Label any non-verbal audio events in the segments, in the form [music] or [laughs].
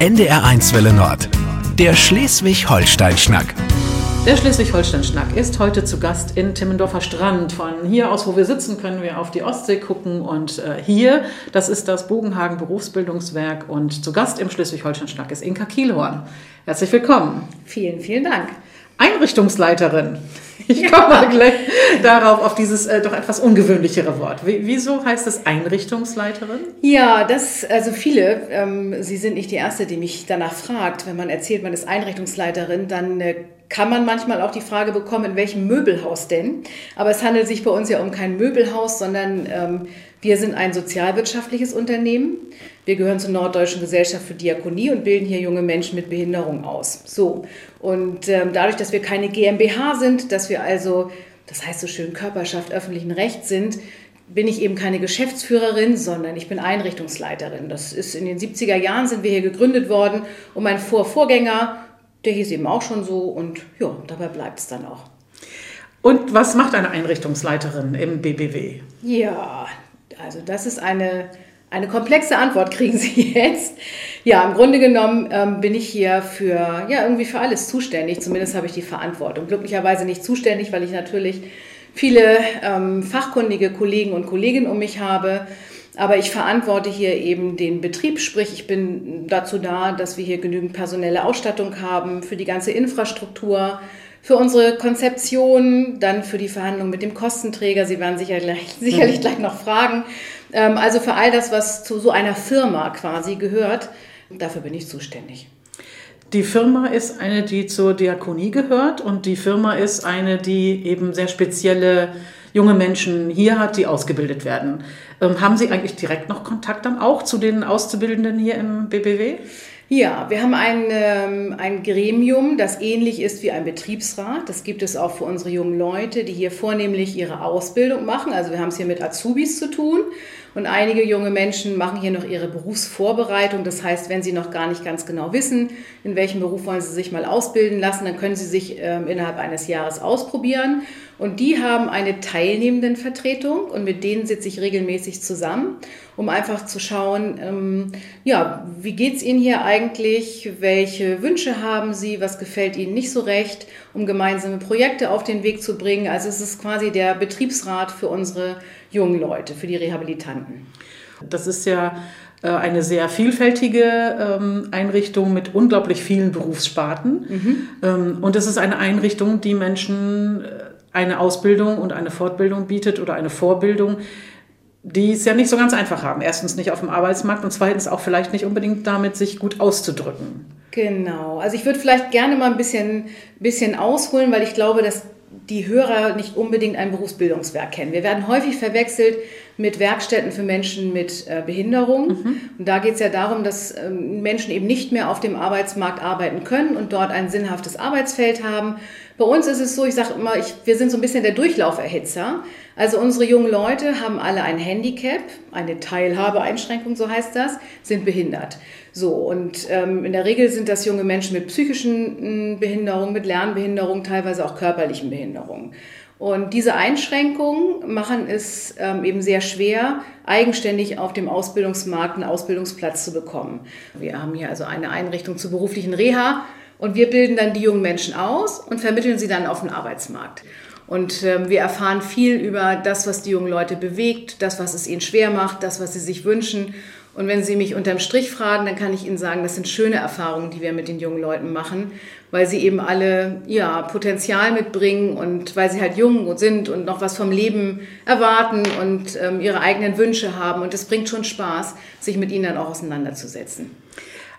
NDR1 Welle Nord. Der Schleswig-Holstein-Schnack. Der Schleswig-Holstein-Schnack ist heute zu Gast in Timmendorfer Strand. Von hier aus, wo wir sitzen, können wir auf die Ostsee gucken. Und äh, hier, das ist das Bogenhagen Berufsbildungswerk. Und zu Gast im Schleswig-Holstein-Schnack ist Inka Kielhorn. Herzlich willkommen. Vielen, vielen Dank. Einrichtungsleiterin. Ich komme mal gleich darauf, auf dieses äh, doch etwas ungewöhnlichere Wort. Wie, wieso heißt es Einrichtungsleiterin? Ja, das, also viele, ähm, Sie sind nicht die Erste, die mich danach fragt. Wenn man erzählt, man ist Einrichtungsleiterin, dann äh, kann man manchmal auch die Frage bekommen, in welchem Möbelhaus denn? Aber es handelt sich bei uns ja um kein Möbelhaus, sondern ähm, wir sind ein sozialwirtschaftliches Unternehmen. Wir gehören zur Norddeutschen Gesellschaft für Diakonie und bilden hier junge Menschen mit Behinderung aus. So. Und ähm, dadurch, dass wir keine GmbH sind, dass wir also, das heißt so schön, Körperschaft öffentlichen Rechts sind, bin ich eben keine Geschäftsführerin, sondern ich bin Einrichtungsleiterin. Das ist in den 70er Jahren sind wir hier gegründet worden und mein Vorvorgänger, der hieß eben auch schon so und ja, dabei bleibt es dann auch. Und was macht eine Einrichtungsleiterin im BBW? Ja, also das ist eine eine komplexe Antwort kriegen Sie [laughs] jetzt. Ja, im Grunde genommen ähm, bin ich hier für, ja, irgendwie für alles zuständig. Zumindest habe ich die Verantwortung. Glücklicherweise nicht zuständig, weil ich natürlich viele ähm, fachkundige Kollegen und Kolleginnen um mich habe. Aber ich verantworte hier eben den Betrieb, sprich ich bin dazu da, dass wir hier genügend personelle Ausstattung haben für die ganze Infrastruktur, für unsere Konzeption, dann für die Verhandlungen mit dem Kostenträger. Sie werden sicherlich, [laughs] sicherlich gleich noch fragen. Ähm, also für all das, was zu so einer Firma quasi gehört, dafür bin ich zuständig. Die Firma ist eine, die zur Diakonie gehört und die Firma ist eine, die eben sehr spezielle junge Menschen hier hat, die ausgebildet werden. Ähm, haben Sie eigentlich direkt noch Kontakt dann auch zu den Auszubildenden hier im BBW? Ja, wir haben ein, ähm, ein Gremium, das ähnlich ist wie ein Betriebsrat. Das gibt es auch für unsere jungen Leute, die hier vornehmlich ihre Ausbildung machen. Also wir haben es hier mit Azubis zu tun. Und einige junge Menschen machen hier noch ihre Berufsvorbereitung. Das heißt, wenn sie noch gar nicht ganz genau wissen, in welchem Beruf wollen sie sich mal ausbilden lassen, dann können sie sich ähm, innerhalb eines Jahres ausprobieren. Und die haben eine teilnehmenden Vertretung und mit denen sitze ich regelmäßig zusammen, um einfach zu schauen, ähm, ja, wie geht es Ihnen hier eigentlich? Welche Wünsche haben Sie? Was gefällt Ihnen nicht so recht? Um gemeinsame Projekte auf den Weg zu bringen. Also es ist quasi der Betriebsrat für unsere jungen Leute, für die Rehabilitanten. Das ist ja äh, eine sehr vielfältige ähm, Einrichtung mit unglaublich vielen Berufssparten. Mhm. Ähm, und es ist eine Einrichtung, die Menschen äh, eine Ausbildung und eine Fortbildung bietet oder eine Vorbildung, die es ja nicht so ganz einfach haben. Erstens nicht auf dem Arbeitsmarkt und zweitens auch vielleicht nicht unbedingt damit, sich gut auszudrücken. Genau. Also ich würde vielleicht gerne mal ein bisschen, bisschen ausholen, weil ich glaube, dass die Hörer nicht unbedingt ein Berufsbildungswerk kennen. Wir werden häufig verwechselt mit Werkstätten für Menschen mit äh, Behinderung. Mhm. Und da geht es ja darum, dass ähm, Menschen eben nicht mehr auf dem Arbeitsmarkt arbeiten können und dort ein sinnhaftes Arbeitsfeld haben. Bei uns ist es so, ich sage immer, ich, wir sind so ein bisschen der Durchlauferhitzer. Also unsere jungen Leute haben alle ein Handicap, eine Teilhabeeinschränkung, so heißt das, sind behindert. So, und ähm, in der Regel sind das junge Menschen mit psychischen hm, Behinderungen, mit Lernbehinderungen, teilweise auch körperlichen Behinderungen. Und diese Einschränkungen machen es ähm, eben sehr schwer, eigenständig auf dem Ausbildungsmarkt einen Ausbildungsplatz zu bekommen. Wir haben hier also eine Einrichtung zur beruflichen Reha und wir bilden dann die jungen Menschen aus und vermitteln sie dann auf den Arbeitsmarkt. Und ähm, wir erfahren viel über das, was die jungen Leute bewegt, das, was es ihnen schwer macht, das, was sie sich wünschen. Und wenn Sie mich unterm Strich fragen, dann kann ich Ihnen sagen, das sind schöne Erfahrungen, die wir mit den jungen Leuten machen, weil sie eben alle ja, Potenzial mitbringen und weil sie halt jung sind und noch was vom Leben erwarten und ähm, ihre eigenen Wünsche haben. Und es bringt schon Spaß, sich mit ihnen dann auch auseinanderzusetzen.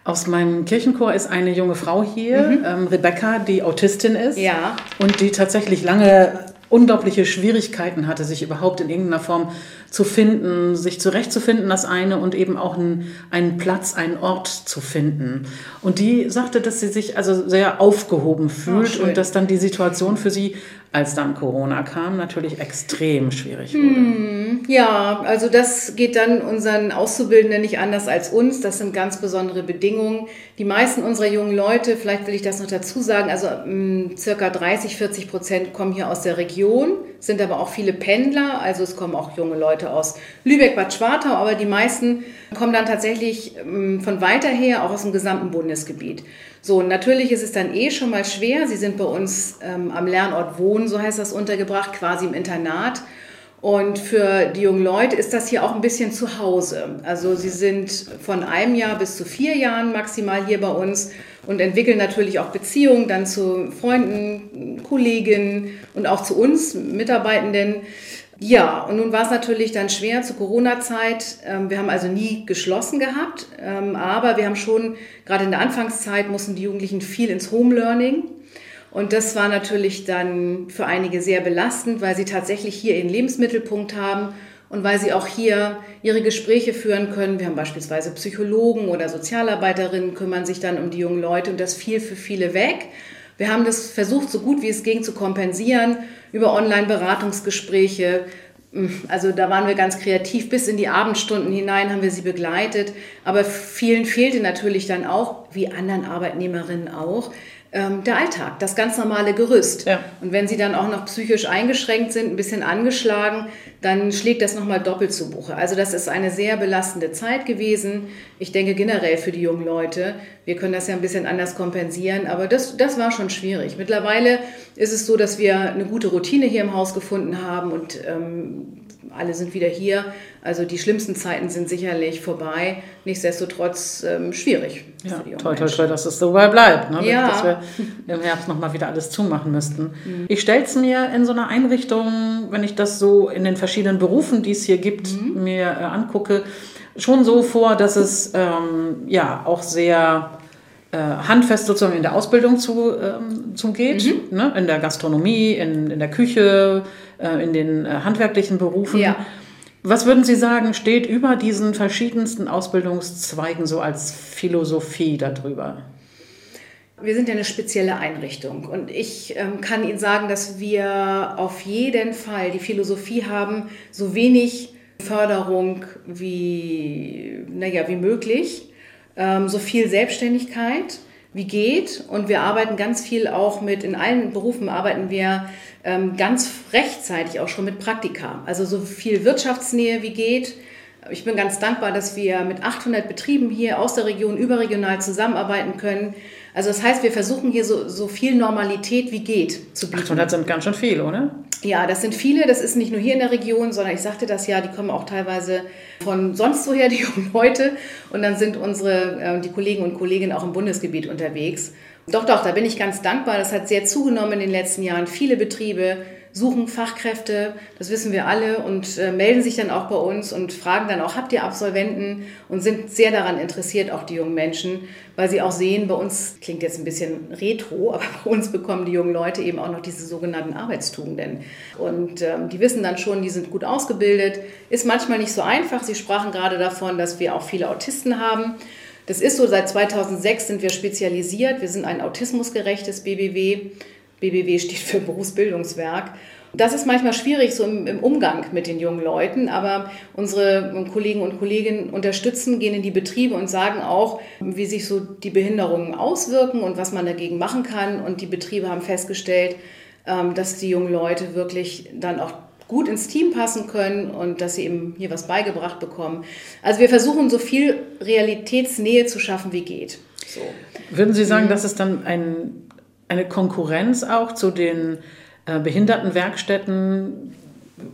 Aus meinem Kirchenchor ist eine junge Frau hier, mhm. ähm, Rebecca, die Autistin ist. Ja. Und die tatsächlich lange unglaubliche Schwierigkeiten hatte, sich überhaupt in irgendeiner Form zu finden, sich zurechtzufinden, das eine, und eben auch einen, einen Platz, einen Ort zu finden. Und die sagte, dass sie sich also sehr aufgehoben fühlt oh, und dass dann die Situation für sie, als dann Corona kam, natürlich extrem schwierig wurde. Hm. Ja, also das geht dann unseren Auszubildenden nicht anders als uns. Das sind ganz besondere Bedingungen. Die meisten unserer jungen Leute, vielleicht will ich das noch dazu sagen, also mh, mm, circa 30, 40 Prozent kommen hier aus der Region, sind aber auch viele Pendler. Also es kommen auch junge Leute aus Lübeck, Bad Schwartau, aber die meisten kommen dann tatsächlich mh, mm, von weiter her, auch aus dem gesamten Bundesgebiet. So, natürlich ist es dann eh schon mal schwer. Sie sind bei uns ähm, am Lernort Wohnen, so heißt das, untergebracht, quasi im Internat. Und für die jungen Leute ist das hier auch ein bisschen zu Hause. Also sie sind von einem Jahr bis zu vier Jahren maximal hier bei uns und entwickeln natürlich auch Beziehungen dann zu Freunden, Kollegen und auch zu uns Mitarbeitenden. Ja, und nun war es natürlich dann schwer zur Corona-Zeit. Ähm, wir haben also nie geschlossen gehabt, ähm, aber wir haben schon, gerade in der Anfangszeit, mussten die Jugendlichen viel ins Home Learning. Und das war natürlich dann für einige sehr belastend, weil sie tatsächlich hier ihren Lebensmittelpunkt haben und weil sie auch hier ihre Gespräche führen können. Wir haben beispielsweise Psychologen oder Sozialarbeiterinnen kümmern sich dann um die jungen Leute und das fiel für viele weg. Wir haben das versucht, so gut wie es ging, zu kompensieren über Online-Beratungsgespräche. Also da waren wir ganz kreativ. Bis in die Abendstunden hinein haben wir sie begleitet. Aber vielen fehlte natürlich dann auch, wie anderen Arbeitnehmerinnen auch, ähm, der Alltag, das ganz normale Gerüst. Ja. Und wenn sie dann auch noch psychisch eingeschränkt sind, ein bisschen angeschlagen, dann schlägt das nochmal doppelt zu Buche. Also das ist eine sehr belastende Zeit gewesen. Ich denke generell für die jungen Leute. Wir können das ja ein bisschen anders kompensieren, aber das, das war schon schwierig. Mittlerweile ist es so, dass wir eine gute Routine hier im Haus gefunden haben und ähm, alle sind wieder hier. Also die schlimmsten Zeiten sind sicherlich vorbei. Nichtsdestotrotz ähm, schwierig. Ja, toll, toll, toll, dass es so bleibt. Ne? Ja. Dass wir im Herbst nochmal wieder alles zumachen müssten. Mhm. Ich stelle es mir in so einer Einrichtung, wenn ich das so in den verschiedenen Berufen, die es hier gibt, mhm. mir äh, angucke, schon so vor, dass es ähm, ja auch sehr handfest sozusagen in der Ausbildung zu, ähm, zugeht, mhm. ne? in der Gastronomie, in, in der Küche, äh, in den äh, handwerklichen Berufen. Ja. Was würden Sie sagen, steht über diesen verschiedensten Ausbildungszweigen so als Philosophie darüber? Wir sind ja eine spezielle Einrichtung und ich ähm, kann Ihnen sagen, dass wir auf jeden Fall die Philosophie haben, so wenig Förderung wie, naja, wie möglich ähm, so viel Selbstständigkeit wie geht. Und wir arbeiten ganz viel auch mit, in allen Berufen arbeiten wir ähm, ganz rechtzeitig auch schon mit Praktika. Also so viel Wirtschaftsnähe wie geht. Ich bin ganz dankbar, dass wir mit 800 Betrieben hier aus der Region überregional zusammenarbeiten können. Also das heißt, wir versuchen hier so, so viel Normalität wie geht zu bieten. 800 sind ganz schön viel, oder? Ja, das sind viele. Das ist nicht nur hier in der Region, sondern ich sagte das ja, die kommen auch teilweise von sonst woher, die [laughs] jungen Leute. Und dann sind unsere, äh, die Kollegen und Kolleginnen auch im Bundesgebiet unterwegs. Doch, doch, da bin ich ganz dankbar. Das hat sehr zugenommen in den letzten Jahren. Viele Betriebe suchen Fachkräfte, das wissen wir alle, und äh, melden sich dann auch bei uns und fragen dann auch, habt ihr Absolventen? Und sind sehr daran interessiert, auch die jungen Menschen, weil sie auch sehen, bei uns, klingt jetzt ein bisschen retro, [laughs] aber bei uns bekommen die jungen Leute eben auch noch diese sogenannten Arbeitstugenden. Und ähm, die wissen dann schon, die sind gut ausgebildet. Ist manchmal nicht so einfach. Sie sprachen gerade davon, dass wir auch viele Autisten haben. Das ist so, seit 2006 sind wir spezialisiert. Wir sind ein autismusgerechtes BBW. BBW steht für Berufsbildungswerk. Das ist manchmal schwierig so im, im, Umgang mit den jungen Leuten, aber unsere Kollegen und Kolleginnen unterstützen, gehen in die Betriebe und sagen auch, wie sich so die Behinderungen auswirken und was man dagegen machen kann. Und die Betriebe haben festgestellt, ähm, dass die jungen Leute wirklich dann auch gut ins Team passen können und dass sie eben hier was beigebracht bekommen. Also wir versuchen so viel Realitätsnähe zu schaffen, wie geht. So. Würden Sie sagen, mhm. dass es dann ein eine Konkurrenz auch zu den äh, Behindertenwerkstätten?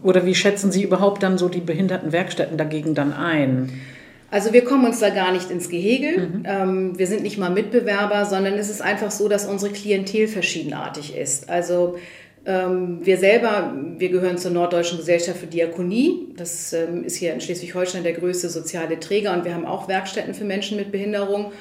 Oder wie schätzen Sie überhaupt dann so die Behindertenwerkstätten dagegen dann ein? Also wir kommen uns da gar nicht ins Gehege. Mhm. Ähm, wir sind nicht mal Mitbewerber, sondern es ist einfach so, dass unsere Klientel verschiedenartig ist. Also ähm, wir selber, wir gehören zur Norddeutschen Gesellschaft für Diakonie. Das ähm, ist hier in Schleswig-Holstein der größte soziale Träger und wir haben auch Werkstätten für Menschen mit Behinderung.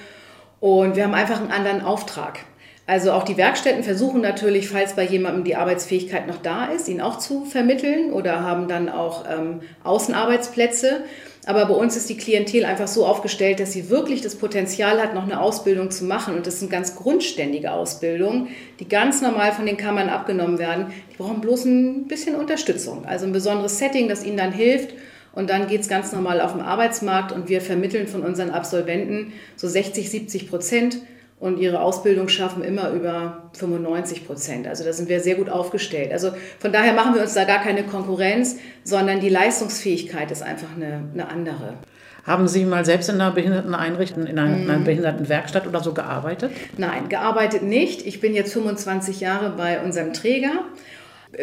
Und wir haben einfach einen anderen Auftrag. Also auch die Werkstätten versuchen natürlich, falls bei jemandem die Arbeitsfähigkeit noch da ist, ihn auch zu vermitteln oder haben dann auch ähm, Außenarbeitsplätze. Aber bei uns ist die Klientel einfach so aufgestellt, dass sie wirklich das Potenzial hat, noch eine Ausbildung zu machen. Und das sind ganz grundständige Ausbildungen, die ganz normal von den Kammern abgenommen werden. Die brauchen bloß ein bisschen Unterstützung. Also ein besonderes Setting, das ihnen dann hilft. Und dann geht es ganz normal auf den Arbeitsmarkt und wir vermitteln von unseren Absolventen so 60, 70 Prozent und ihre Ausbildung schaffen immer über 95 Prozent. Also da sind wir sehr gut aufgestellt. Also von daher machen wir uns da gar keine Konkurrenz, sondern die Leistungsfähigkeit ist einfach eine, eine andere. Haben Sie mal selbst in einer Behinderteneinrichtung, in einer, in einer mhm. Behindertenwerkstatt oder so gearbeitet? Nein, gearbeitet nicht. Ich bin jetzt 25 Jahre bei unserem Träger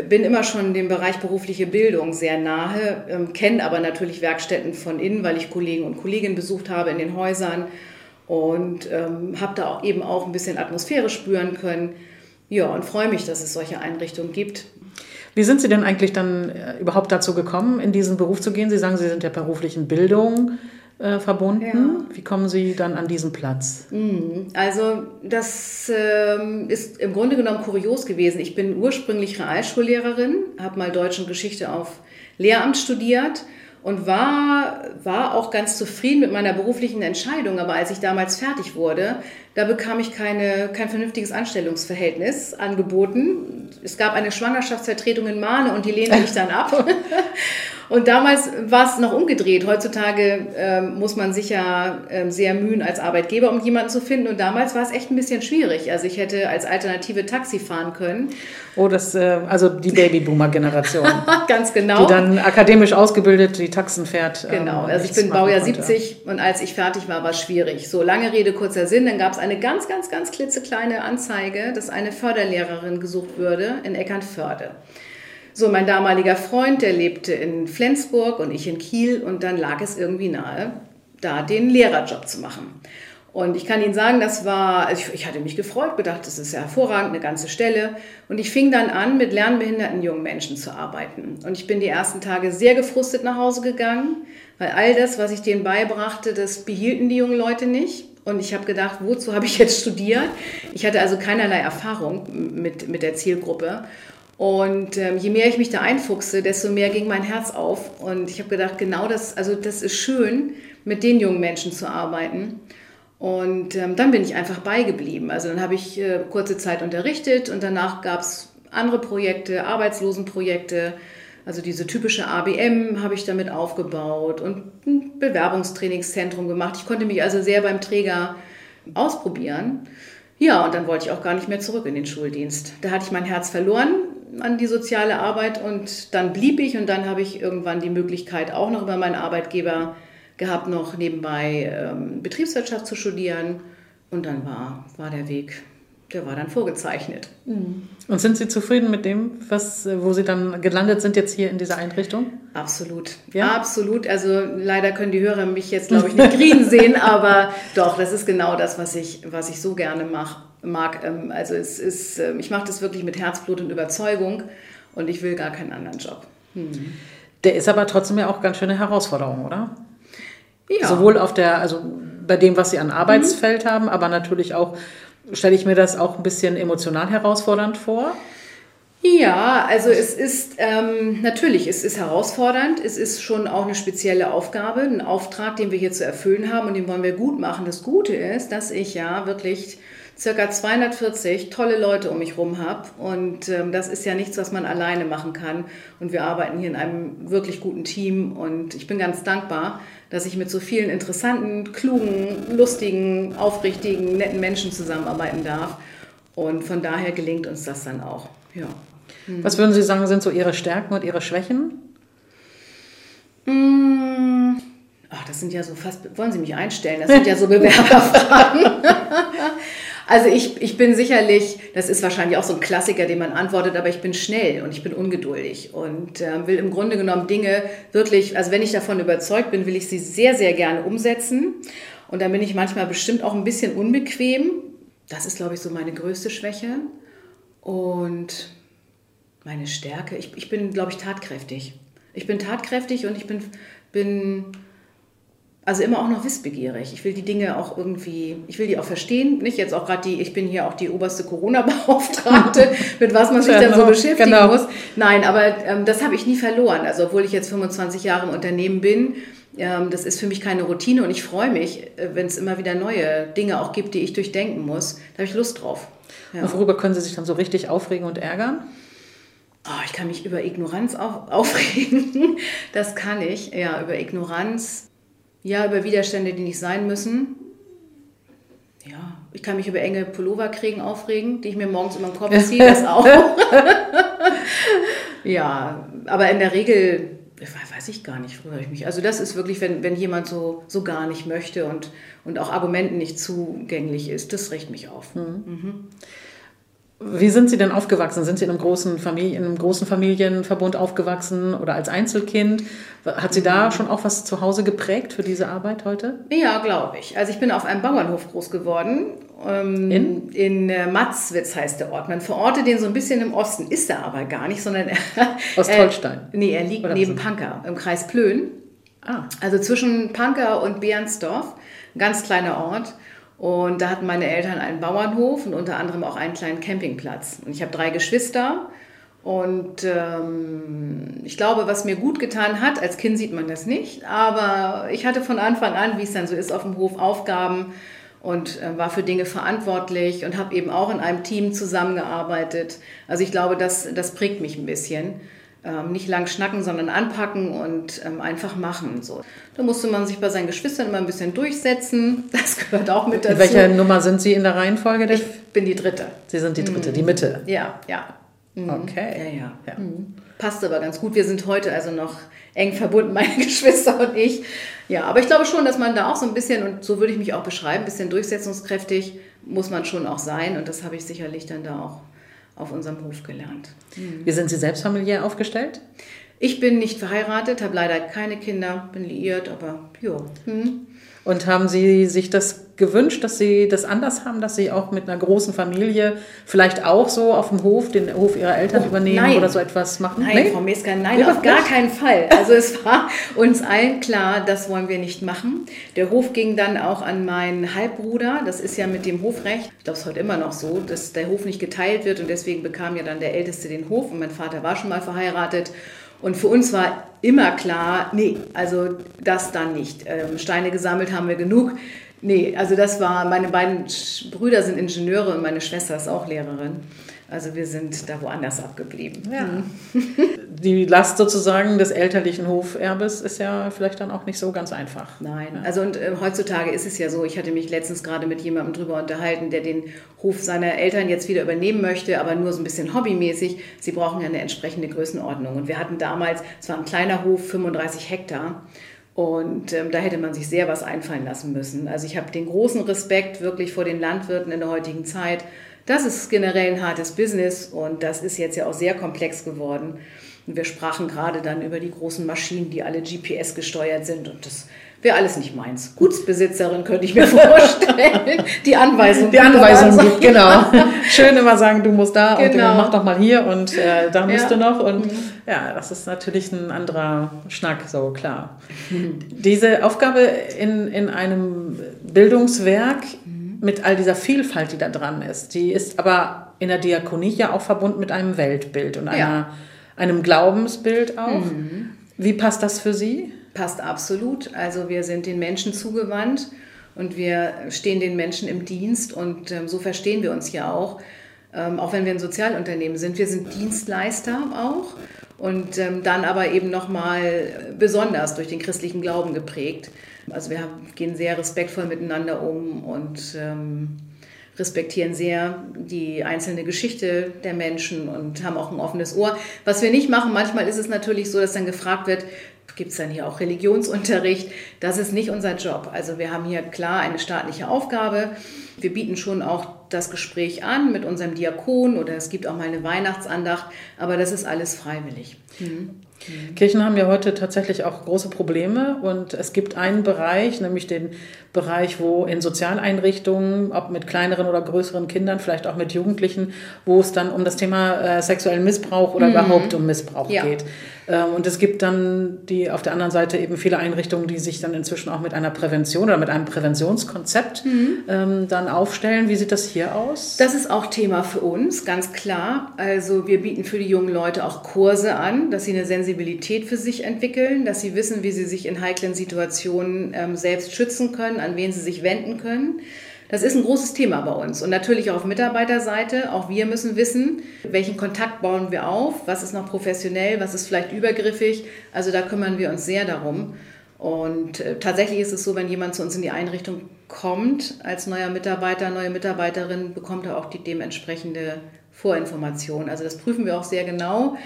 bin immer schon dem Bereich berufliche Bildung sehr nahe, ähm, kenne aber natürlich Werkstätten von innen, weil ich Kollegen und Kolleginnen besucht habe in den Häusern und ähm, habe da auch eben auch ein bisschen Atmosphäre spüren können. Ja, und freue mich, dass es solche Einrichtungen gibt. Wie sind Sie denn eigentlich dann äh, überhaupt dazu gekommen, in diesen Beruf zu gehen? Sie sagen, Sie sind der beruflichen Bildung äh, verbunden. Ja. Wie kommen Sie dann an diesen Platz? Mhm. Also das ähm, ist im Grunde genommen kurios gewesen. Ich bin ursprünglich Realschullehrerin, habe mal Deutsch und Geschichte auf Lehramt studiert und war, war auch ganz zufrieden mit meiner beruflichen Entscheidung. Aber als ich damals fertig wurde, da bekam ich keine, kein vernünftiges Anstellungsverhältnis angeboten. Es gab eine Schwangerschaftsvertretung in Mahne und die lehnte ich dann ab. [laughs] Und damals war es noch umgedreht. Heutzutage ähm, muss man sich ja ähm, sehr mühen als Arbeitgeber, um jemanden zu finden. Und damals war es echt ein bisschen schwierig. Also ich hätte als Alternative Taxi fahren können. Oh, das, äh, also die Babyboomer-Generation. [laughs] Ganz genau. Die dann akademisch ausgebildet die Taxen fährt. Ähm, genau, also ich bin Baujahr 70 und als ich fertig war, war es schwierig. So, lange Rede, kurzer Sinn. Dann gab es eine ganz, ganz, ganz klitzekleine Anzeige, dass eine Förderlehrerin gesucht würde in Eckernförde. So, mein damaliger Freund, der lebte in Flensburg und ich in Kiel und dann lag es irgendwie nahe, da den Lehrerjob zu machen. Und ich kann Ihnen sagen, das war, also ich, ich, hatte mich gefreut, gedacht, das ist ja hervorragend, eine ganze Stelle. Und ich fing dann an, mit lernbehinderten jungen Menschen zu arbeiten. Und ich bin die ersten Tage sehr gefrustet nach Hause gegangen, weil all das, was ich denen beibrachte, das behielten die jungen Leute nicht. Und ich habe gedacht, wozu habe ich jetzt studiert? Ich hatte also keinerlei Erfahrung mit, mit der Zielgruppe. Und ähm, je mehr ich mich da einfuchse, desto mehr ging mein Herz auf. Und ich habe gedacht, genau das, also das ist schön, mit den jungen Menschen zu arbeiten. Und ähm, dann bin ich einfach beigeblieben. Also dann habe ich äh, kurze Zeit unterrichtet und danach gab es andere Projekte, Arbeitslosenprojekte. Also diese typische ABM habe ich damit aufgebaut und ein Bewerbungstrainingszentrum gemacht. Ich konnte mich also sehr beim Träger ausprobieren. Ja, und dann wollte ich auch gar nicht mehr zurück in den Schuldienst. Da hatte ich mein Herz verloren an die soziale Arbeit und dann blieb ich und dann habe ich irgendwann die Möglichkeit auch noch über meinen Arbeitgeber gehabt, noch nebenbei ähm, Betriebswirtschaft zu studieren und dann war, war der Weg, der war dann vorgezeichnet. Mhm. Und sind Sie zufrieden mit dem, was, wo Sie dann gelandet sind jetzt hier in dieser Einrichtung? Absolut, ja? absolut. Also leider können die Hörer mich jetzt, glaube ich, nicht kriegen [laughs] sehen, aber doch, das ist genau das, was ich, was ich so gerne mache mag. Ähm, also es ist, ähm, ich mache das wirklich mit Herzblut und Überzeugung und ich will gar keinen anderen Job. Hm. Der ist aber trotzdem ja auch ganz schöne Herausforderung, oder? Ja. Sowohl auf der, also bei dem, was Sie an Arbeitsfeld mhm. haben, aber natürlich auch, stelle ich mir das auch ein bisschen emotional herausfordernd vor. Ja, also es ist ähm, natürlich, es ist herausfordernd, es ist schon auch eine spezielle Aufgabe, ein Auftrag, den wir hier zu erfüllen haben und den wollen wir gut machen. Das Gute ist, dass ich ja wirklich circa 240 tolle Leute um mich herum habe. Und ähm, das ist ja nichts, was man alleine machen kann. Und wir arbeiten hier in einem wirklich guten Team. Und ich bin ganz dankbar, dass ich mit so vielen interessanten, klugen, lustigen, aufrichtigen, netten Menschen zusammenarbeiten darf. Und von daher gelingt uns das dann auch. Ja. Mhm. Was würden Sie sagen, sind so Ihre Stärken und Ihre Schwächen? Mmh. Ach, das sind ja so fast, wollen Sie mich einstellen? Das sind ja so Bewerberfragen. [laughs] [laughs] Also ich, ich bin sicherlich, das ist wahrscheinlich auch so ein Klassiker, den man antwortet, aber ich bin schnell und ich bin ungeduldig und äh, will im Grunde genommen Dinge wirklich, also wenn ich davon überzeugt bin, will ich sie sehr, sehr gerne umsetzen. Und dann bin ich manchmal bestimmt auch ein bisschen unbequem. Das ist, glaube ich, so meine größte Schwäche. Und meine Stärke, ich, ich bin, glaube ich, tatkräftig. Ich bin tatkräftig und ich bin, bin also immer auch noch wissbegierig. Ich will die Dinge auch irgendwie, ich will die auch verstehen. Nicht jetzt auch gerade die, ich bin hier auch die oberste Corona-Beauftragte, [laughs] mit was man sich dann so genau, beschäftigen genau. muss. Nein, aber ähm, das habe ich nie verloren. Also obwohl ich jetzt 25 Jahre im Unternehmen bin, Ähm, das ist für mich keine Routine und ich freue mich, äh, wenn es immer wieder neue Dinge auch gibt, die ich durchdenken muss. Da habe ich Lust drauf. Ja. Und worüber können Sie sich dann so richtig aufregen und ärgern? Oh, ich kann mich über Ignoranz auf, [laughs] aufregen. Das kann ich. Ja, über Ignoranz. Ja, über Widerstände, die nicht sein müssen. Ja, ich kann mich über enge Pulloverkriegen aufregen, die ich mir morgens über den Kopf ziehe, das [laughs] auch. [laughs] ja, aber in der Regel weiß ich gar nicht, früher ich mich. Also das ist wirklich, wenn, wenn jemand so, so gar nicht möchte und, und auch Argumenten nicht zugänglich ist, das regt mich auf. Mhm. Mhm. Wie sind Sie denn aufgewachsen? Sind Sie in einem großen, Familie, in einem großen Familienverbund aufgewachsen oder als Einzelkind? Hat Sie da schon auch was zu Hause geprägt für diese Arbeit heute? Ja, glaube ich. Also ich bin auf einem Bauernhof groß geworden. Ähm, in? In äh, Matzwitz heißt der Ort. Man verortet den so ein bisschen im Osten, ist er aber gar nicht, sondern... [laughs] Ostholstein? Äh, nee, er liegt oder neben Pankow im Kreis Plön. Ah. Also zwischen Pankow und Bernsdorf. Ein ganz kleiner Ort. Und da hatten meine Eltern einen Bauernhof und unter anderem auch einen kleinen Campingplatz. Und ich habe drei Geschwister. Und ähm, ich glaube, was mir gut getan hat, als Kind sieht man das nicht, aber ich hatte von Anfang an, wie es dann so ist, auf dem Hof Aufgaben und äh, war für Dinge verantwortlich und habe eben auch in einem Team zusammengearbeitet. Also ich glaube, das, das prägt mich ein bisschen. Ähm, nicht lang schnacken, sondern anpacken und ähm, einfach machen. So. Da musste man sich bei seinen Geschwistern immer ein bisschen durchsetzen. [laughs] Das gehört auch mit dazu. In welcher Nummer sind Sie in der Reihenfolge? Ich bin die dritte. Sie sind die dritte, mhm. die Mitte. Ja, ja. Mhm. Okay. Ja, ja. ja. Mhm. Passt aber ganz gut. Wir sind heute also noch eng verbunden, [laughs] meine Geschwister und ich. Ja, aber ich glaube schon, dass man da auch so ein bisschen, und so würde ich mich auch beschreiben, ein bisschen durchsetzungskräftig muss man schon auch sein. Und das habe ich sicherlich dann da auch auf unserem Hof gelernt. Wie sind Sie selbst familiär aufgestellt? Ich bin nicht verheiratet, habe leider keine Kinder, bin liiert, aber ja. Hm. Und haben Sie sich das gewünscht, dass Sie das anders haben, dass Sie auch mit einer großen Familie vielleicht auch so auf dem Hof, den Hof Ihrer Eltern oh, übernehmen nein. oder so etwas machen? Nein, nee? Frau Meska, nein, ja, auf gar nicht. keinen Fall. Also es war uns allen klar, das wollen wir nicht machen. Der Hof ging dann auch an meinen Halbbruder. Das ist ja mit dem Hofrecht, ich glaube es ist heute immer noch so, dass der Hof nicht geteilt wird und deswegen bekam ja dann der Älteste den Hof und mein Vater war schon mal verheiratet. Und für uns war immer klar, nee, also das dann nicht. Ähm, Steine gesammelt haben wir genug. Nee, also das war, meine beiden Brüder sind Ingenieure und meine Schwester ist auch Lehrerin. Also wir sind da woanders abgeblieben. Ja. Mhm. [laughs] Die Last sozusagen des elterlichen Hoferbes ist ja vielleicht dann auch nicht so ganz einfach. Nein, ja. also und äh, heutzutage ist es ja so, ich hatte mich letztens gerade mit jemandem drüber unterhalten, der den Hof seiner Eltern jetzt wieder übernehmen möchte, aber nur so ein bisschen hobbymäßig. Sie brauchen ja eine entsprechende Größenordnung. Und wir hatten damals, es war ein kleiner Hof, 35 Hektar. Und ähm, da hätte man sich sehr was einfallen lassen müssen. Also ich habe den großen Respekt wirklich vor den Landwirten in der heutigen Zeit. Das ist generell ein hartes Business und das ist jetzt ja auch sehr komplex geworden. Und wir sprachen gerade dann über die großen Maschinen, die alle GPS gesteuert sind und das wäre alles nicht meins. Gutsbesitzerin könnte ich mir [laughs] vorstellen. Die Anweisung. Die Anweisung gibt, genau. [laughs] Schön immer sagen, du musst da genau. und äh, mach doch mal hier und äh, da musst ja. du noch. Und mhm. ja, das ist natürlich ein anderer Schnack, so klar. Mhm. Diese Aufgabe in, in einem Bildungswerk mhm. mit all dieser Vielfalt, die da dran ist, die ist aber in der Diakonie ja auch verbunden mit einem Weltbild und einer, ja. einem Glaubensbild auch. Mhm. Wie passt das für Sie? Passt absolut. Also wir sind den Menschen zugewandt und wir stehen den Menschen im Dienst und ähm, so verstehen wir uns ja auch. Ähm, auch wenn wir ein Sozialunternehmen sind, wir sind Dienstleister auch und ähm, dann aber eben nochmal besonders durch den christlichen Glauben geprägt. Also wir haben, gehen sehr respektvoll miteinander um und ähm, respektieren sehr die einzelne Geschichte der Menschen und haben auch ein offenes Ohr. Was wir nicht machen, manchmal ist es natürlich so, dass dann gefragt wird, gibt es dann hier auch Religionsunterricht. Das ist nicht unser Job. Also wir haben hier klar eine staatliche Aufgabe. Wir bieten schon auch das Gespräch an mit unserem Diakon oder es gibt auch mal eine Weihnachtsandacht, aber das ist alles freiwillig. Mhm. Kirchen haben ja heute tatsächlich auch große Probleme und es gibt einen Bereich, nämlich den Bereich, wo in Sozialeinrichtungen, ob mit kleineren oder größeren Kindern, vielleicht auch mit Jugendlichen, wo es dann um das Thema äh, sexuellen Missbrauch oder mhm. überhaupt um Missbrauch ja. geht. Ähm, und es gibt dann die auf der anderen Seite eben viele Einrichtungen, die sich dann inzwischen auch mit einer Prävention oder mit einem Präventionskonzept mhm. ähm, dann aufstellen. Wie sieht das hier aus? Das ist auch Thema für uns, ganz klar. Also wir bieten für die jungen Leute auch Kurse an, dass sie eine Sensibilität für sich entwickeln, dass sie wissen, wie sie sich in heiklen Situationen ähm, selbst schützen können, an wen sie sich wenden können. Das ist ein großes Thema bei uns. Und natürlich auch auf Mitarbeiterseite. Auch wir müssen wissen, welchen Kontakt bauen wir auf, was ist noch professionell, was ist vielleicht übergriffig. Also da kümmern wir uns sehr darum. Und äh, tatsächlich ist es so, wenn jemand zu uns in die Einrichtung kommt, als neuer Mitarbeiter, neue Mitarbeiterin, bekommt er auch die dementsprechende Vorinformation. Also das prüfen wir auch sehr genau.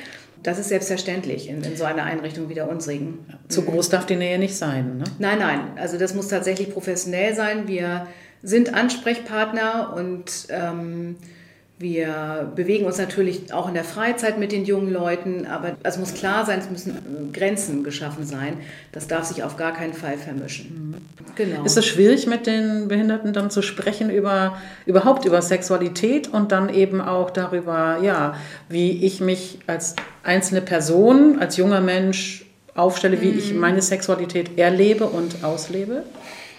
Das ist selbstverständlich in, in so einer Einrichtung wie der unsrigen. Zu groß darf die Nähe nicht sein. Ne? Nein, nein. Also das muss tatsächlich professionell sein. Wir sind Ansprechpartner und ähm, wir bewegen uns natürlich auch in der Freizeit mit den jungen Leuten, aber es muss klar sein, es müssen Grenzen geschaffen sein. Das darf sich auf gar keinen Fall vermischen. Mhm. Genau. Ist es schwierig, mit den Behinderten dann zu sprechen über überhaupt über Sexualität und dann eben auch darüber, ja, wie ich mich als einzelne Person, als junger Mensch aufstelle, wie mhm. ich meine Sexualität erlebe und auslebe?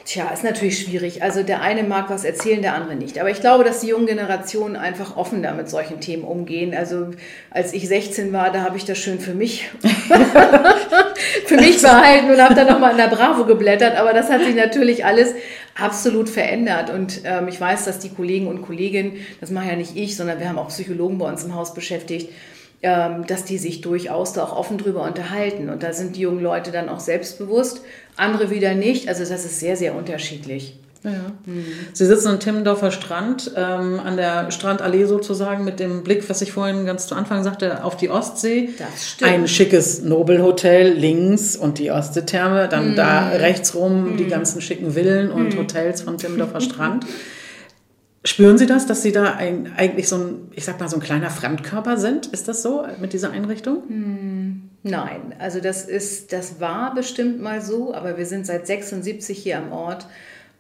Tja, ist natürlich schwierig. Also der eine mag was erzählen, der andere nicht. Aber ich glaube, dass die jungen Generationen einfach offener mit solchen Themen umgehen. Also als ich 16 war, da habe ich das schön für mich, [laughs] für mich behalten und habe dann nochmal in der Bravo geblättert. Aber das hat sich natürlich alles absolut verändert. Und ähm, ich weiß, dass die Kollegen und Kolleginnen, das mache ja nicht ich, sondern wir haben auch Psychologen bei uns im Haus beschäftigt, dass die sich durchaus da auch offen drüber unterhalten. Und da sind die jungen Leute dann auch selbstbewusst, andere wieder nicht. Also das ist sehr, sehr unterschiedlich. Ja. Mhm. Sie sitzen am Timmendorfer Strand, ähm, an der Strandallee sozusagen, mit dem Blick, was ich vorhin ganz zu Anfang sagte, auf die Ostsee. Das stimmt. Ein schickes Nobelhotel links und die Ostseetherme, dann mhm. da rechts rum mhm. die ganzen schicken Villen und mhm. Hotels von Timmendorfer [laughs] Strand. Spüren Sie das, dass Sie da ein, eigentlich so ein, ich sag mal, so ein kleiner Fremdkörper sind? Ist das so mit dieser Einrichtung? Hm, nein, also das ist, das war bestimmt mal so, aber wir sind seit 76 hier am Ort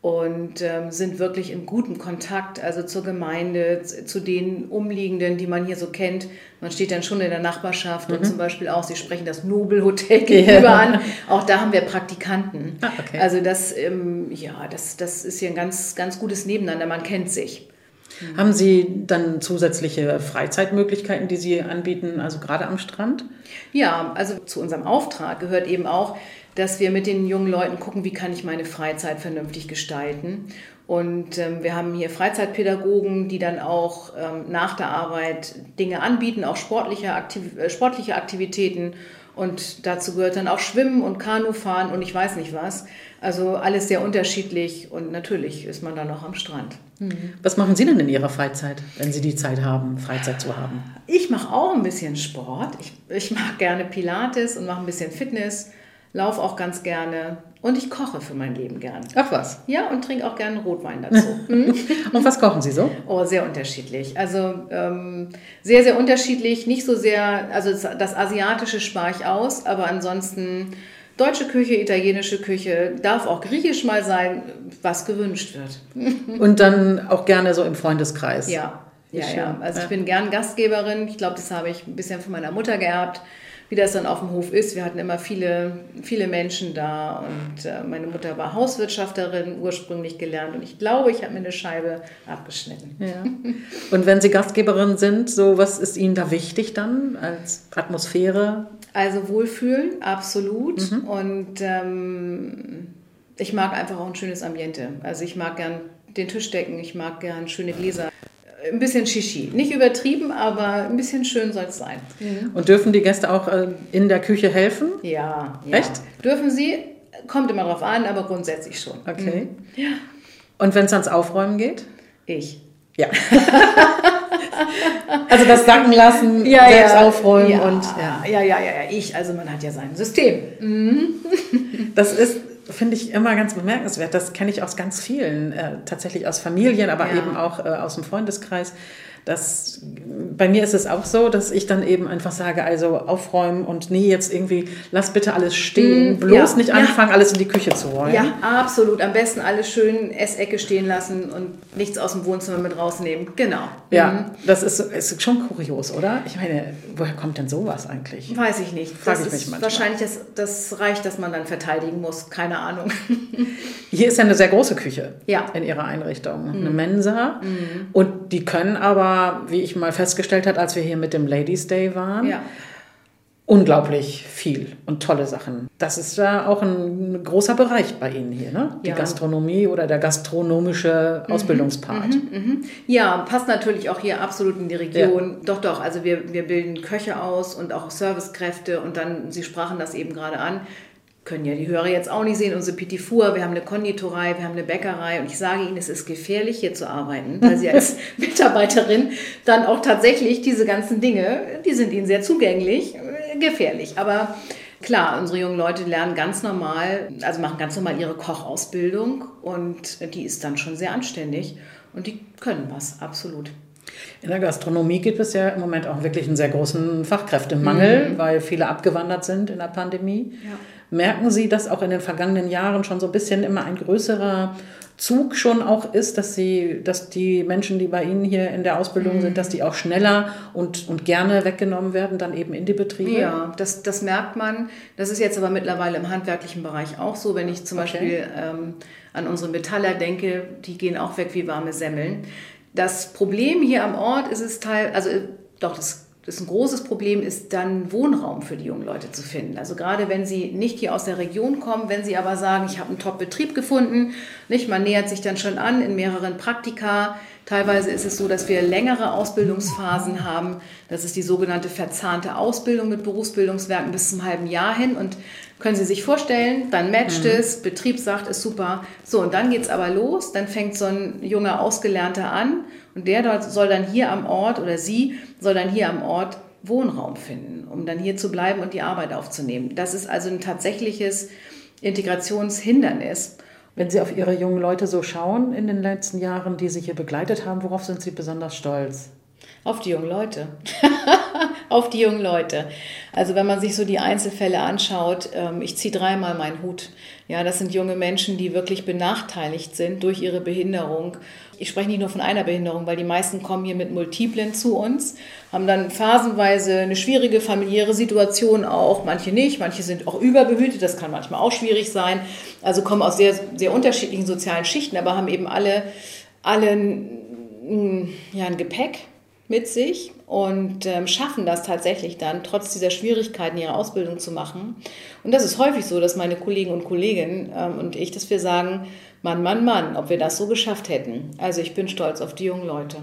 und ähm, sind wirklich in gutem Kontakt, also zur Gemeinde, zu den Umliegenden, die man hier so kennt. Man steht dann schon in der Nachbarschaft mhm. und zum Beispiel auch, Sie sprechen das Nobelhotel [laughs] gegenüber ja. an. Auch da haben wir Praktikanten. Ah, okay. Also das, ähm, ja, das, das ist hier ein ganz, ganz gutes Nebeneinander. Man kennt sich. Mhm. Haben Sie dann zusätzliche Freizeitmöglichkeiten, die Sie anbieten, also gerade am Strand? Ja, also zu unserem Auftrag gehört eben auch, dass wir mit den jungen Leuten gucken, wie kann ich meine Freizeit vernünftig gestalten. Und ähm, wir haben hier Freizeitpädagogen, die dann auch ähm, nach der Arbeit Dinge anbieten, auch sportliche, Aktiv äh, sportliche Aktivitäten. Und dazu gehört dann auch Schwimmen und Kanufahren und ich weiß nicht was. Also alles sehr unterschiedlich und natürlich ist man dann auch am Strand. Mhm. Was machen Sie denn in Ihrer Freizeit, wenn Sie die Zeit haben, Freizeit zu haben? Ich mache auch ein bisschen Sport. Ich, ich mache gerne Pilates und mache ein bisschen Fitness laufe auch ganz gerne und ich koche für mein Leben gern. Ach was? Ja, und trinke auch gerne Rotwein dazu. [laughs] Mhm. und was kochen Sie so? Oh, sehr unterschiedlich. Also ähm, sehr, sehr unterschiedlich. Nicht so sehr, also das Asiatische spare ich aus, aber ansonsten deutsche Küche, italienische Küche, darf auch griechisch mal sein, was gewünscht wird. [laughs] und dann auch gerne so im Freundeskreis. Ja, ja, ja. Also ich bin gern Gastgeberin. Ich glaube, das habe ich ein bisschen von meiner Mutter geerbt wie das dann auf dem Hof ist. Wir hatten immer viele, viele Menschen da und äh, meine Mutter war Hauswirtschafterin, ursprünglich gelernt und ich glaube, ich habe mir eine Scheibe abgeschnitten. Ja. Und wenn Sie Gastgeberin sind, so was ist Ihnen da wichtig dann als Atmosphäre? Also Wohlfühlen, absolut. Mhm. Und ähm, ich mag einfach auch ein schönes Ambiente. Also ich mag gern den Tisch decken, ich mag gern schöne Gläser ein bisschen Shishi. Nicht übertrieben, aber ein bisschen schön soll es sein. Mhm. Und dürfen die Gäste auch äh, in der Küche helfen? Ja, ja. Echt? Dürfen sie. Kommt immer drauf an, aber grundsätzlich schon. Okay. Mhm. Ja. Und wenn es ans Aufräumen geht? Ich. Ja. [laughs] also das Sacken lassen, ja, selbst ja. aufräumen ja. und ja. ja, ja, ja, ja, ich. Also man hat ja sein System. Mhm. Das ist finde ich immer ganz bemerkenswert. Das kenne ich aus ganz vielen, äh, tatsächlich aus Familien, aber ja. eben auch äh, aus dem Freundeskreis, Das, bei mir ist es auch so, dass ich dann eben einfach sage, also aufräumen und nee, jetzt irgendwie, lass bitte alles stehen, Mm, bloß ja, nicht ja. anfangen, alles in die Küche zu räumen. Ja, absolut. Am besten alles schön Essecke stehen lassen und nichts aus dem Wohnzimmer mit rausnehmen. Genau. Ja, das ist, ist schon kurios, oder? Ich meine, woher kommt denn sowas eigentlich? Weiß ich nicht. Frag das ich mich manchmal. wahrscheinlich das, das reicht, dass man dann verteidigen muss. Keine Ahnung. [laughs] Hier ist ja eine sehr große Küche Ja. in ihrer Einrichtung, eine Mensa. Und die können aber, wie ich mal festgestellt habe, als wir hier mit dem Ladies Day waren, Ja. unglaublich viel und tolle Sachen. Das ist ja auch ein großer Bereich bei Ihnen hier, ne? Die Ja. Gastronomie oder der gastronomische Ausbildungspart. Ja, passt natürlich auch hier absolut in die Region. Doch, doch. Also wir, wir bilden Köche aus und auch Servicekräfte und dann, Sie sprachen das eben gerade an, können ja die Hörer jetzt auch nicht sehen, unsere Petit Four, wir haben eine Konditorei, wir haben eine Bäckerei und ich sage Ihnen, es ist gefährlich hier zu arbeiten, weil Sie als [laughs] Mitarbeiterin dann auch tatsächlich diese ganzen Dinge, die sind Ihnen sehr zugänglich, äh, gefährlich. Aber klar, unsere jungen Leute lernen ganz normal, also machen ganz normal ihre Kochausbildung und die ist dann schon sehr anständig und die können was, absolut. In der Gastronomie gibt es ja im Moment auch wirklich einen sehr großen Fachkräftemangel, weil viele abgewandert sind in der Pandemie. Ja. Merken Sie, dass auch in den vergangenen Jahren schon so ein bisschen immer ein größerer Zug schon auch ist, dass sie, dass die Menschen, die bei Ihnen hier in der Ausbildung sind, dass die auch schneller und, und gerne weggenommen werden, dann eben in die Betriebe? Ja, das, das merkt man. Das ist jetzt aber mittlerweile im handwerklichen Bereich auch so. Wenn ich zum Okay. Beispiel ähm, an unsere Metaller denke, die gehen auch weg wie warme Semmeln. Das Problem hier am Ort ist es teil, also äh, doch, das, das ein großes Problem, ist dann Wohnraum für die jungen Leute zu finden. Also gerade wenn sie nicht hier aus der Region kommen, wenn sie aber sagen, ich habe einen Top-Betrieb gefunden, nicht, man nähert sich dann schon an in mehreren Praktika. Teilweise ist es so, dass wir längere Ausbildungsphasen haben. Das ist die sogenannte verzahnte Ausbildung mit Berufsbildungswerken bis zum halben Jahr hin. Und können Sie sich vorstellen, dann matcht es, Betrieb sagt, ist super. So, und dann geht's aber los. Dann fängt so ein junger Ausgelernter an und der dort soll dann hier am Ort oder sie soll dann hier am Ort Wohnraum finden, um dann hier zu bleiben und die Arbeit aufzunehmen. Das ist also ein tatsächliches Integrationshindernis. Wenn Sie auf Ihre jungen Leute so schauen in den letzten Jahren, die Sie hier begleitet haben, worauf sind Sie besonders stolz? Auf die jungen Leute. [laughs] Auf die jungen Leute. Also wenn man sich so die Einzelfälle anschaut, ähm, ich ziehe dreimal meinen Hut. Ja, das sind junge Menschen, die wirklich benachteiligt sind durch ihre Behinderung. Ich spreche nicht nur von einer Behinderung, weil die meisten kommen hier mit Multiplen zu uns, haben dann phasenweise eine schwierige familiäre Situation auch, manche nicht, manche sind auch überbehütet, das kann manchmal auch schwierig sein. Also kommen aus sehr, sehr unterschiedlichen sozialen Schichten, aber haben eben alle, alle ja, ein Gepäck mit sich und ähm, schaffen das tatsächlich dann, trotz dieser Schwierigkeiten ihre Ausbildung zu machen. Und das ist häufig so, dass meine Kollegen und Kolleginnen ähm, und ich, dass wir sagen, Mann, Mann, Mann, ob wir das so geschafft hätten. Also ich bin stolz auf die jungen Leute.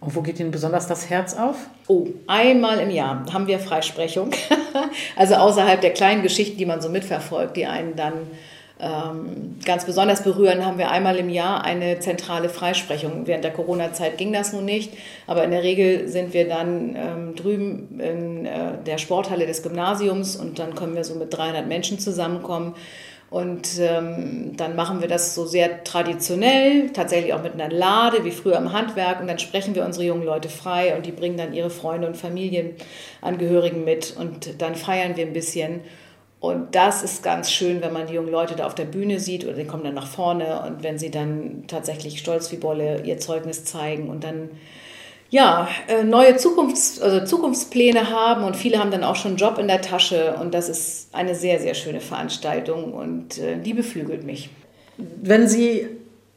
Und wo geht Ihnen besonders das Herz auf? Oh, einmal im Jahr haben wir Freisprechung. [laughs] also außerhalb der kleinen Geschichten, die man so mitverfolgt, die einen dann ganz besonders berühren, haben wir einmal im Jahr eine zentrale Freisprechung. Während der Corona-Zeit ging das nun nicht, aber in der Regel sind wir dann ähm, drüben in äh, der Sporthalle des Gymnasiums und dann können wir so mit 300 Menschen zusammenkommen. Und ähm, dann machen wir das so sehr traditionell, tatsächlich auch mit einer Lade, wie früher im Handwerk. Und dann sprechen wir unsere jungen Leute frei und die bringen dann ihre Freunde und Familienangehörigen mit. Und dann feiern wir ein bisschen. Und das ist ganz schön, wenn man die jungen Leute da auf der Bühne sieht oder die kommen dann nach vorne und wenn sie dann tatsächlich stolz wie Bolle ihr Zeugnis zeigen und dann ja, äh, neue Zukunfts-, also Zukunftspläne haben und viele haben dann auch schon einen Job in der Tasche und das ist eine sehr, sehr schöne Veranstaltung und äh, die beflügelt mich. Wenn Sie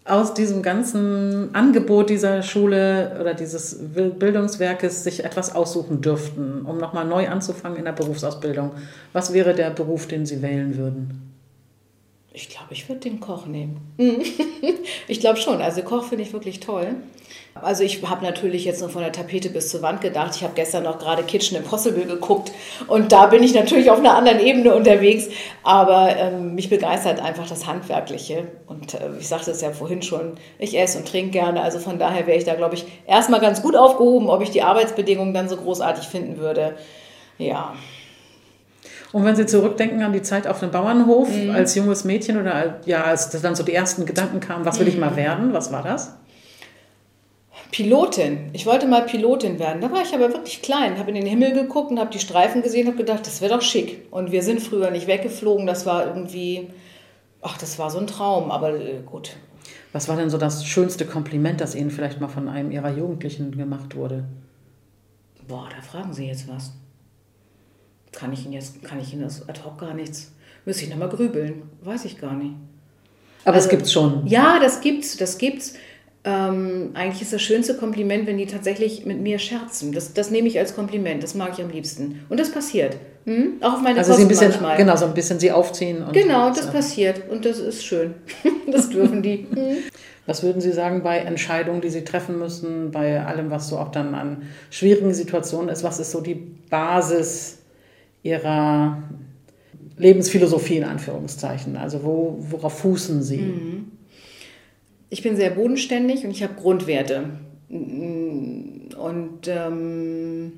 aus diesem ganzen Angebot dieser Schule oder dieses Bildungswerkes sich etwas aussuchen dürften, um nochmal neu anzufangen in der Berufsausbildung, was wäre der Beruf, den Sie wählen würden? Ich glaube, ich würde den Koch nehmen. [laughs] ich glaube schon. Also Koch finde ich wirklich toll. Also ich habe natürlich jetzt nur von der Tapete bis zur Wand gedacht. Ich habe gestern noch gerade Kitchen Impossible geguckt und da bin ich natürlich auf einer anderen Ebene unterwegs. Aber ähm, mich begeistert einfach das Handwerkliche. Und äh, ich sagte es ja vorhin schon, ich esse und trinke gerne. Also von daher wäre ich da, glaube ich, erstmal ganz gut aufgehoben. Ob ich die Arbeitsbedingungen dann so großartig finden würde, ja. Und wenn Sie zurückdenken an die Zeit auf dem Bauernhof als junges Mädchen oder ja, als das dann so die ersten Gedanken kamen, was will ich mal werden, was war das? Pilotin. Ich wollte mal Pilotin werden. Da war ich aber wirklich klein, habe in den Himmel geguckt und habe die Streifen gesehen, habe gedacht, das wäre doch schick. Und wir sind früher nicht weggeflogen. Das war irgendwie, ach, das war so ein Traum. Aber äh, gut. Was war denn so das schönste Kompliment, das Ihnen vielleicht mal von einem Ihrer Jugendlichen gemacht wurde? Boah, da fragen Sie jetzt was. Kann ich Ihnen jetzt, kann ich Ihnen das ad hoc gar nichts. Müsste ich nochmal grübeln. Weiß ich gar nicht. Aber also, es gibt's schon. Ja, das gibt's, das gibt's. Ähm, eigentlich ist das schönste Kompliment, wenn die tatsächlich mit mir scherzen. Das, das nehme ich als Kompliment, das mag ich am liebsten. Und das passiert. Hm? Auch auf meine also Kosten sie ein bisschen, manchmal. Genau, so ein bisschen sie aufziehen. Und genau, das so. passiert. Und das ist schön. [laughs] das dürfen die. Hm? Was würden Sie sagen bei Entscheidungen, die Sie treffen müssen, bei allem, was so auch dann an schwierigen Situationen ist? Was ist so die Basis Ihrer Lebensphilosophie in Anführungszeichen? Also wo, worauf fußen Sie? Mhm ich bin sehr bodenständig und ich habe Grundwerte. Und ähm,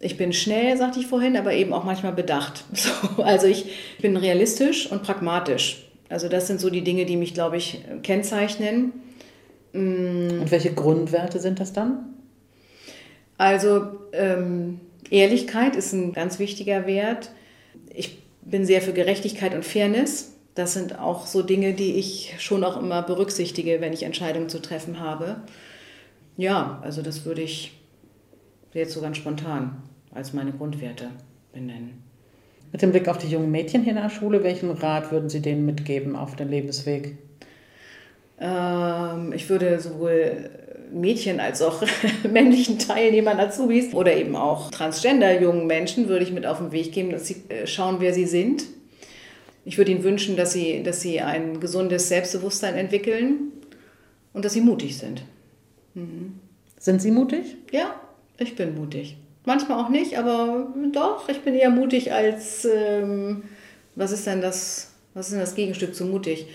ich bin schnell, sagte ich vorhin, aber eben auch manchmal bedacht. [laughs] So, also ich bin realistisch und pragmatisch. Also das sind so die Dinge, die mich, glaube ich, kennzeichnen. Mm. Und welche Grundwerte sind das dann? Also ähm, Ehrlichkeit ist ein ganz wichtiger Wert. Ich bin sehr für Gerechtigkeit und Fairness. Das sind auch so Dinge, die ich schon auch immer berücksichtige, wenn ich Entscheidungen zu treffen habe. Ja, also das würde ich jetzt so ganz spontan als meine Grundwerte benennen. Mit dem Blick auf die jungen Mädchen hier in der Schule, welchen Rat würden Sie denen mitgeben auf den Lebensweg? Ähm, ich würde sowohl Mädchen als auch [laughs] männlichen Teilnehmern, Azubis oder eben auch transgender jungen Menschen würde ich mit auf den Weg geben, dass sie äh, schauen, wer sie sind, ich würde Ihnen wünschen, dass Sie, dass Sie ein gesundes Selbstbewusstsein entwickeln und dass Sie mutig sind. Mhm. Sind Sie mutig? Ja, ich bin mutig. Manchmal auch nicht, aber doch, ich bin eher mutig als, ähm, was ist denn das, was ist denn das Gegenstück zu mutig?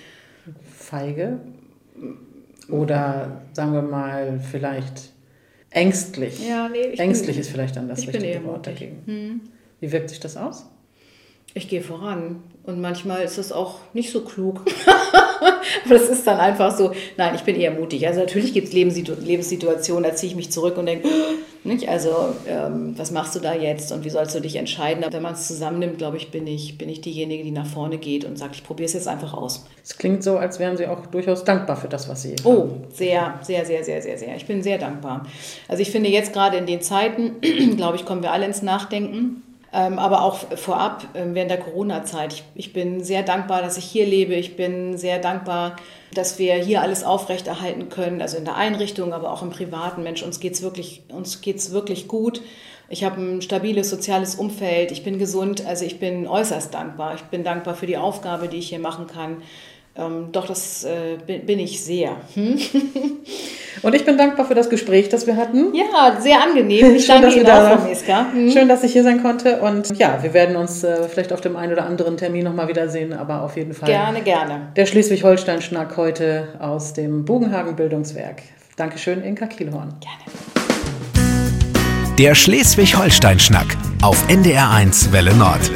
Feige? Oder sagen wir mal vielleicht ängstlich. Ja, nee, ängstlich bin, ist vielleicht dann das richtige Wort dagegen. Hm. Wie wirkt sich das aus? Ich gehe voran. Und manchmal ist es auch nicht so klug. [laughs] Aber das ist dann einfach so, nein, ich bin eher mutig. Also natürlich gibt es Lebenssituationen, da ziehe ich mich zurück und denke, [gasps] nicht? also ähm, was machst du da jetzt und wie sollst du dich entscheiden? Aber wenn man es zusammennimmt, glaube ich, bin ich, bin ich diejenige, die nach vorne geht und sagt, ich probiere es jetzt einfach aus. Es klingt so, als wären Sie auch durchaus dankbar für das, was Sie Oh, haben. sehr, sehr, sehr, sehr, sehr, sehr. Ich bin sehr dankbar. Also ich finde jetzt gerade in den Zeiten, [clears throat] glaube ich, kommen wir alle ins Nachdenken aber auch vorab ähm, während der Corona-Zeit. Ich, ich bin sehr dankbar, dass ich hier lebe. Ich bin sehr dankbar, dass wir hier alles aufrechterhalten können, also in der Einrichtung, aber auch im privaten. Mensch, uns geht's wirklich, uns geht's wirklich gut. Ich habe ein stabiles soziales Umfeld. Ich bin gesund. Also ich bin äußerst dankbar. Ich bin dankbar für die Aufgabe, die ich hier machen kann. Ähm, doch, das äh, bin, bin, ich sehr. Hm? [laughs] Und ich bin dankbar für das Gespräch, das wir hatten. Ja, sehr angenehm. Ich schön, danke Ihnen auch, Frau Mieska. Hm? Schön, dass ich hier sein konnte. Und ja, wir werden uns äh, vielleicht auf dem einen oder anderen Termin nochmal wiedersehen, aber auf jeden Fall. Gerne, gerne. Der Schleswig-Holstein-Schnack heute aus dem Bogenhagen Bildungswerk. Dankeschön, Inka Kielhorn. Gerne. Der Schleswig-Holstein-Schnack auf NDR1 Welle Nord.